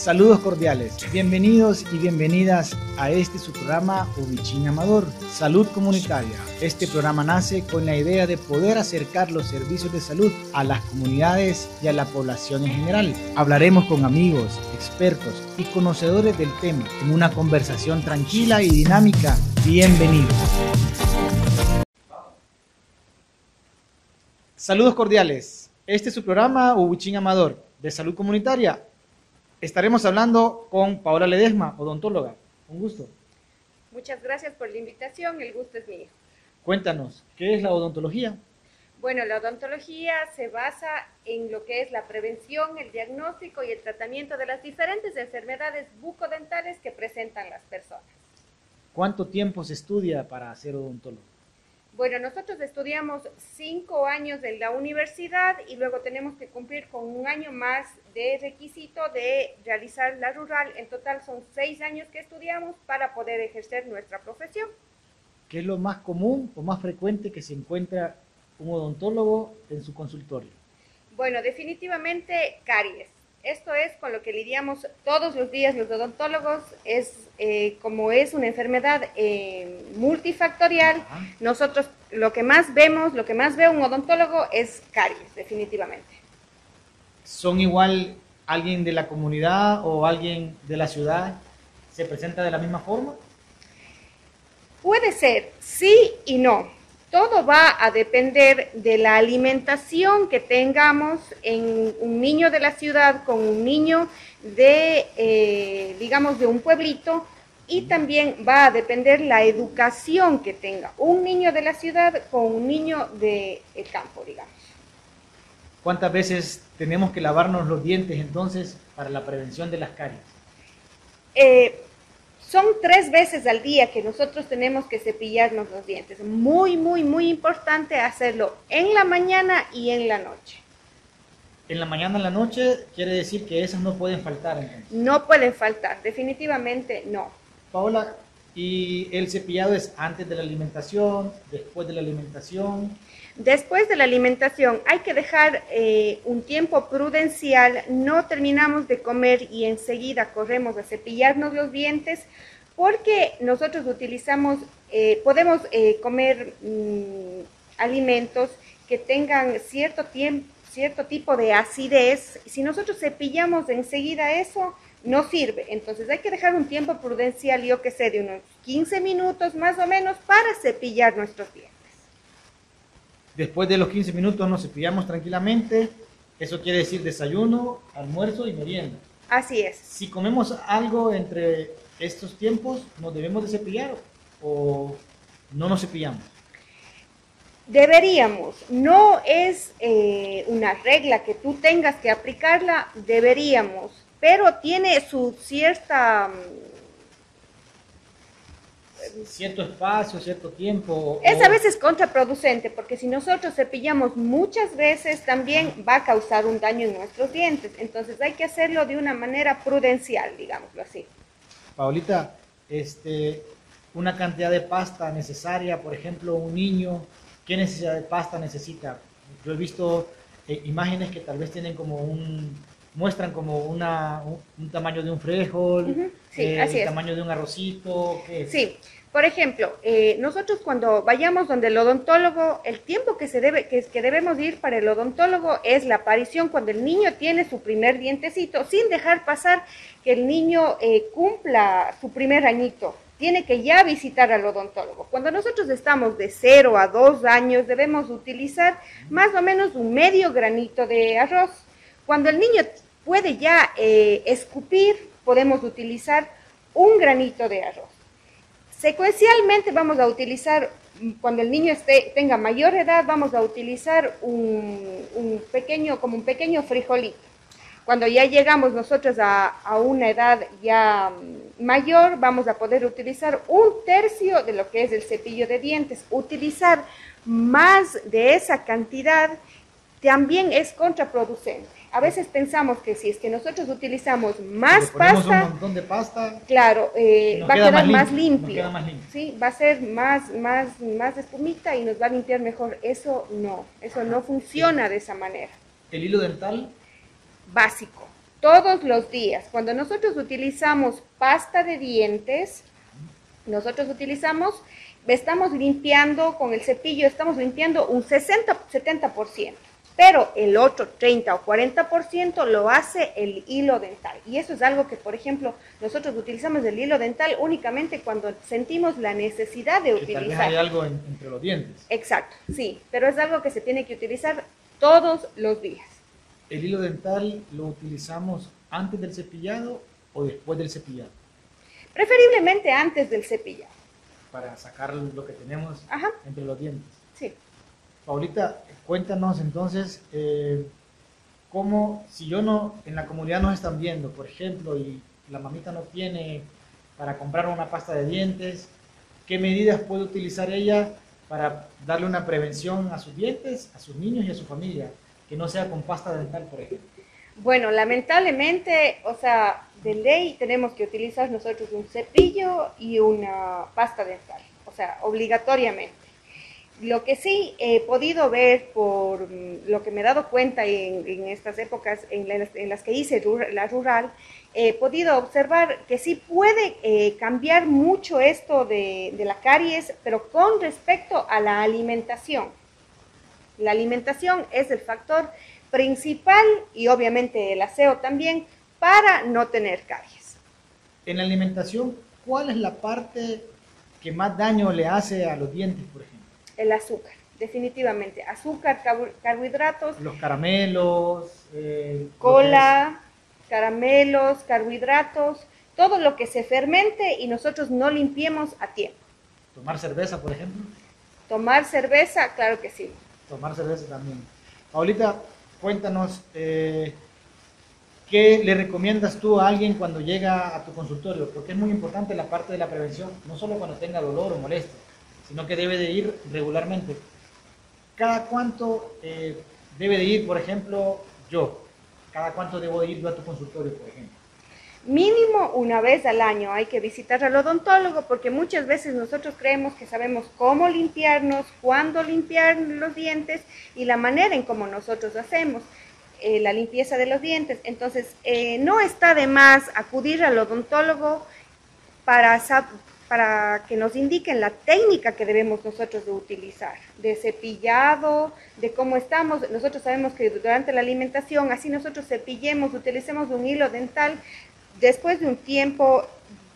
Saludos cordiales, bienvenidos y bienvenidas a este su programa Ubichín Amador, Salud Comunitaria. Este programa nace con la idea de poder acercar los servicios de salud a las comunidades y a la población en general. Hablaremos con amigos, expertos y conocedores del tema en una conversación tranquila y dinámica. Bienvenidos. Saludos cordiales. Este es su programa Ubichín Amador de Salud Comunitaria estaremos hablando con Paola Ledesma, odontóloga. Un gusto. Muchas gracias por la invitación, el gusto es mío. Cuéntanos, ¿qué es la odontología? Bueno, la odontología se basa en lo que es la prevención, el diagnóstico y el tratamiento de las diferentes enfermedades bucodentales que presentan las personas. ¿Cuánto tiempo se estudia para ser odontólogo? Bueno, nosotros estudiamos cinco años en la universidad y luego tenemos que cumplir con un año más de requisito de realizar la rural. En total son seis años que estudiamos para poder ejercer nuestra profesión. ¿Qué es lo más común o más frecuente que se encuentra un odontólogo en su consultorio? Bueno, definitivamente caries. Esto es con lo que lidiamos todos los días los odontólogos. Es eh, como es una enfermedad eh, multifactorial. Nosotros lo que más vemos, lo que más ve un odontólogo es caries, definitivamente. ¿Son igual alguien de la comunidad o alguien de la ciudad? ¿Se presenta de la misma forma? Puede ser, sí y no. Todo va a depender de la alimentación que tengamos en un niño de la ciudad con un niño de, eh, digamos, de un pueblito y también va a depender la educación que tenga un niño de la ciudad con un niño del campo, digamos. ¿Cuántas veces tenemos que lavarnos los dientes entonces para la prevención de las caries? Eh, son tres veces al día que nosotros tenemos que cepillarnos los dientes. Muy, muy, muy importante hacerlo en la mañana y en la noche. En la mañana y en la noche quiere decir que esas no pueden faltar. No pueden faltar, definitivamente no. Paola, ¿y el cepillado es antes de la alimentación, después de la alimentación? Después de la alimentación hay que dejar eh, un tiempo prudencial, no terminamos de comer y enseguida corremos a cepillarnos los dientes porque nosotros utilizamos, eh, podemos eh, comer mm, alimentos que tengan cierto, tiempo, cierto tipo de acidez. Si nosotros cepillamos enseguida eso, no sirve. Entonces hay que dejar un tiempo prudencial, yo que sé, de unos 15 minutos más o menos para cepillar nuestros dientes. Después de los 15 minutos nos cepillamos tranquilamente. Eso quiere decir desayuno, almuerzo y merienda. Así es. Si comemos algo entre estos tiempos, ¿nos debemos de cepillar o no nos cepillamos? Deberíamos, no es eh, una regla que tú tengas que aplicarla, deberíamos, pero tiene su cierta cierto espacio, cierto tiempo. Es a veces contraproducente porque si nosotros cepillamos muchas veces también va a causar un daño en nuestros dientes. Entonces hay que hacerlo de una manera prudencial, digámoslo así. Paulita, este, una cantidad de pasta necesaria, por ejemplo, un niño, ¿qué necesidad de pasta necesita? Yo he visto eh, imágenes que tal vez tienen como un, muestran como una, un, tamaño de un frijol, eh, el tamaño de un arrocito. Sí, por ejemplo, eh, nosotros cuando vayamos donde el odontólogo, el tiempo que, se debe, que, que, debemos ir para el odontólogo es la aparición cuando el niño tiene su primer dientecito, sin dejar pasar que el niño eh, cumpla su primer añito. Tiene que ya visitar al odontólogo. Cuando nosotros estamos de 0 a 2 años, debemos utilizar más o menos un medio granito de arroz. Cuando el niño puede ya eh, escupir, podemos utilizar un granito de arroz. Secuencialmente vamos a utilizar, cuando el niño esté, tenga mayor edad, vamos a utilizar un, pequeño, como un pequeño frijolito. Cuando ya llegamos nosotros a, a, una edad ya mayor, vamos a poder utilizar un tercio de lo que es el cepillo de dientes. Utilizar más de esa cantidad también es contraproducente a veces pensamos que si es que nosotros utilizamos más pasta, un montón de pasta, claro, eh, va a quedar más limpio, ¿sí? va a ser más, más, más espumita y nos va a limpiar mejor. Eso no, eso no funciona de esa manera. ¿El hilo dental? Básico, Todos los días. Cuando nosotros utilizamos pasta de dientes, nosotros utilizamos, estamos limpiando con el cepillo, estamos limpiando un 60-70% pero el otro 30 o 40% lo hace el hilo dental. Y eso es algo que, por ejemplo, nosotros utilizamos el hilo dental únicamente cuando sentimos la necesidad de utilizar. Tal hay algo entre los dientes. Exacto, sí, pero es algo que se tiene que utilizar todos los días. ¿El hilo dental lo utilizamos antes del cepillado o después del cepillado? Preferiblemente antes del cepillado. Para sacar lo que tenemos entre los dientes. Sí. Paulita, Cuéntanos entonces eh, cómo, si yo no, en la comunidad nos están viendo, por ejemplo, y la mamita no tiene para comprar una pasta de dientes, ¿qué medidas puede utilizar ella para darle una prevención a sus dientes, a sus niños y a su familia? Que no sea con pasta dental, por ejemplo. Bueno, lamentablemente, o sea, de ley tenemos que utilizar nosotros un cepillo y una pasta dental, o sea, obligatoriamente. Lo que sí he podido ver por mm, lo que me he dado cuenta en, estas épocas en las, que hice la rural, he podido observar que sí puede eh, cambiar mucho esto de, de, la caries, pero con respecto a la alimentación. La alimentación es el factor principal y obviamente el aseo también para no tener caries. En la alimentación, ¿cuál es la parte que más daño le hace a los dientes, por ejemplo? el azúcar, definitivamente. Azúcar, carbohidratos. Los caramelos. Eh, cola, caramelos, carbohidratos, todo lo que se fermente y nosotros no limpiemos a tiempo. ¿Tomar cerveza, por ejemplo? Tomar cerveza, claro que sí. Tomar cerveza también. Paulita, cuéntanos, eh, ¿qué le recomiendas tú a alguien cuando llega a tu consultorio? Porque es muy importante la parte de la prevención, no solo cuando tenga dolor o molestia, sino que debe de ir regularmente. ¿Cada cuánto eh, debe de ir, por ejemplo, yo? ¿Cada cuánto debo de ir yo a tu consultorio, por ejemplo? Mínimo una vez al año hay que visitar al odontólogo porque muchas veces nosotros creemos que sabemos cómo limpiarnos, cuándo limpiar los dientes y la manera en cómo nosotros hacemos. Eh, la limpieza de los dientes. Entonces, eh, no está de más acudir al odontólogo para, para que nos indiquen la técnica que debemos nosotros de utilizar, de cepillado, de cómo estamos. Nosotros sabemos que durante la alimentación, así nosotros cepillemos, utilicemos un hilo dental, después de un tiempo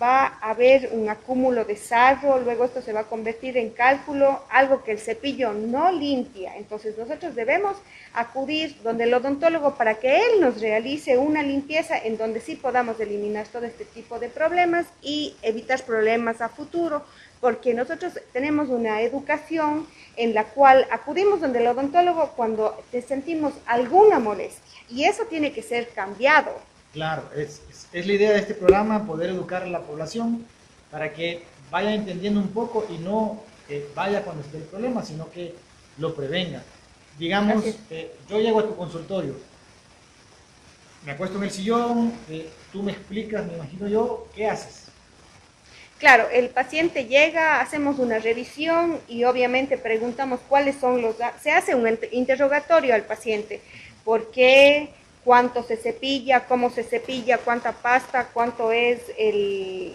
va a haber un acúmulo de sarro, luego esto se va a convertir en cálculo, algo que el cepillo no limpia. Entonces nosotros debemos acudir donde el odontólogo para que él nos realice una limpieza en donde sí podamos eliminar todo este tipo de problemas y evitar problemas a futuro, porque nosotros tenemos una educación en la cual acudimos donde el odontólogo cuando sentimos alguna molestia y eso tiene que ser cambiado. Claro, es, es, la idea de este programa, poder educar a la población para que vaya entendiendo un poco y no vaya cuando esté el problema, sino que lo prevenga. Digamos, eh, yo llego a tu consultorio, me acuesto en el sillón, eh, tú me explicas, me imagino yo, ¿qué haces? Claro, el paciente llega, hacemos una revisión y obviamente preguntamos cuáles son los... Se hace un interrogatorio al paciente, por qué cuánto se cepilla, cómo se cepilla, cuánta pasta, cuánto es el,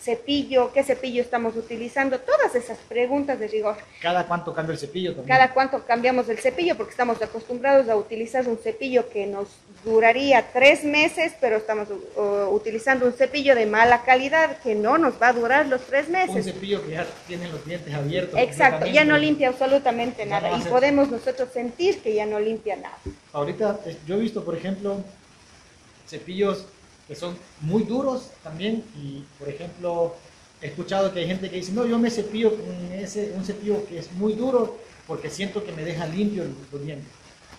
cepillo, qué cepillo estamos utilizando, todas esas preguntas de rigor. ¿Cada cuánto cambia el cepillo también? Cada cuánto cambiamos el cepillo, porque estamos acostumbrados a utilizar un cepillo que nos duraría tres meses, pero estamos uh, utilizando un cepillo de mala calidad que no nos va a durar los tres meses. Un cepillo que ya tiene los dientes abiertos. Exacto, ya no limpia absolutamente nada y podemos nosotros sentir que ya no limpia nada ahorita eh, yo he visto, por ejemplo, cepillos que son muy duros también y, por ejemplo, he escuchado que hay gente que dice, no, yo me cepillo con ese, un cepillo que es muy duro porque siento que me deja limpio los dientes.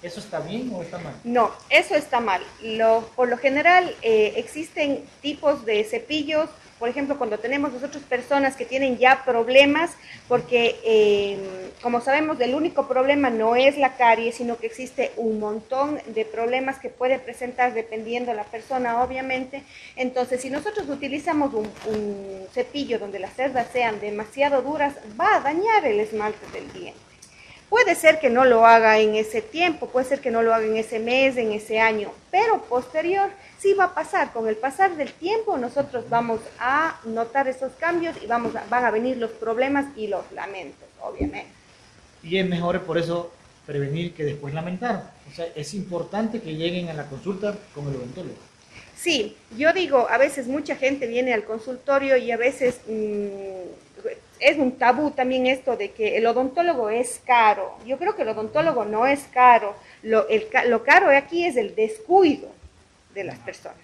¿Eso está bien o está mal? No, eso está mal. Lo, por lo general eh, existen tipos de cepillos por ejemplo, cuando tenemos nosotros personas que tienen ya problemas, porque eh, como sabemos, el único problema no es la carie, sino que existe un montón de problemas que puede presentar dependiendo la persona, obviamente. Entonces, si nosotros utilizamos un cepillo donde las cerdas sean demasiado duras, va a dañar el esmalte del diente. Puede ser que no lo haga en ese tiempo, puede ser que no lo haga en ese mes, en ese año, pero posterior sí va a pasar. Con el pasar del tiempo nosotros vamos a notar esos cambios y vamos van a venir los problemas y los lamentos, obviamente. Y es mejor por eso prevenir que después lamentar. O sea, es importante que lleguen a la consulta con el odontólogo. Sí, yo digo, a veces mucha gente viene al consultorio y a veces mm, es un tabú también esto de que el odontólogo es caro. Yo creo que el odontólogo no es caro. Lo, el, lo caro aquí es el descuido de las personas.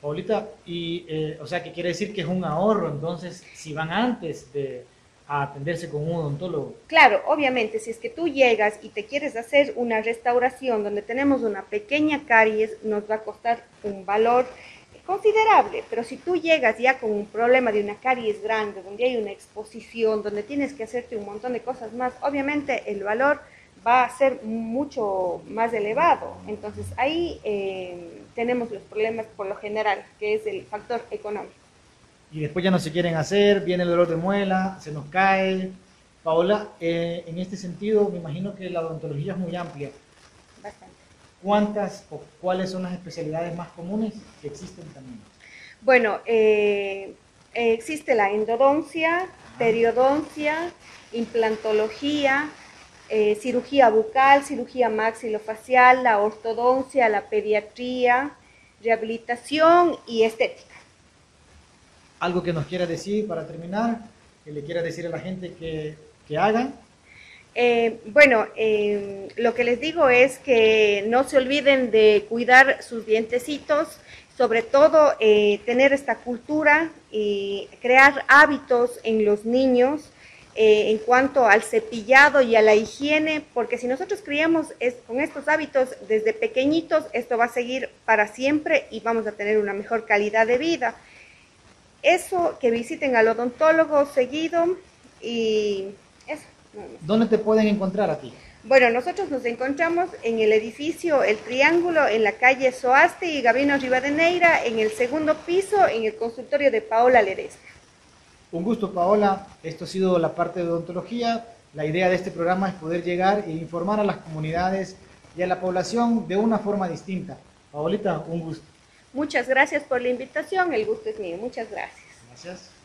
Paulita, y, eh, o sea, ¿qué quiere decir que es un ahorro? Entonces, si van antes de a atenderse con un odontólogo. Claro, obviamente, si es que tú llegas y te quieres hacer una restauración donde tenemos una pequeña caries, nos va a costar un valor considerable, pero si tú llegas ya con un problema de una caries grande, donde hay una exposición, donde tienes que hacerte un montón de cosas más, obviamente el valor va a ser mucho más elevado. Entonces ahí eh, tenemos los problemas por lo general, que es el factor económico. Y después ya no se quieren hacer, viene el dolor de muela, se nos cae. Paola, eh, en este sentido me imagino que la odontología es muy amplia. ¿Cuántas o cuáles son las especialidades más comunes que existen también? Bueno, eh, existe la endodoncia, periodoncia, implantología, eh, cirugía bucal, cirugía maxilofacial, la ortodoncia, la pediatría, rehabilitación y estética. ¿Algo que nos quiera decir para terminar? ¿Que le quiera decir a la gente que, que hagan? Eh, bueno, eh, lo que les digo es que no se olviden de cuidar sus dientecitos, sobre todo eh, tener esta cultura y crear hábitos en los niños en cuanto al cepillado y a la higiene, porque si nosotros criamos es, con estos hábitos desde pequeñitos, esto va a seguir para siempre y vamos a tener una mejor calidad de vida. Eso, que visiten al odontólogo seguido y ¿Dónde te pueden encontrar a ti? Bueno, nosotros nos encontramos en el edificio El Triángulo, en la calle Soaste y Gabino Rivadeneira, en el segundo piso, en el consultorio de Paola Ledesma. Un gusto, Paola. Esto ha sido la parte de odontología. La idea de este programa es poder llegar e informar a las comunidades y a la población de una forma distinta. Paolita, un gusto. Muchas gracias por la invitación. El gusto es mío. Muchas gracias. Gracias.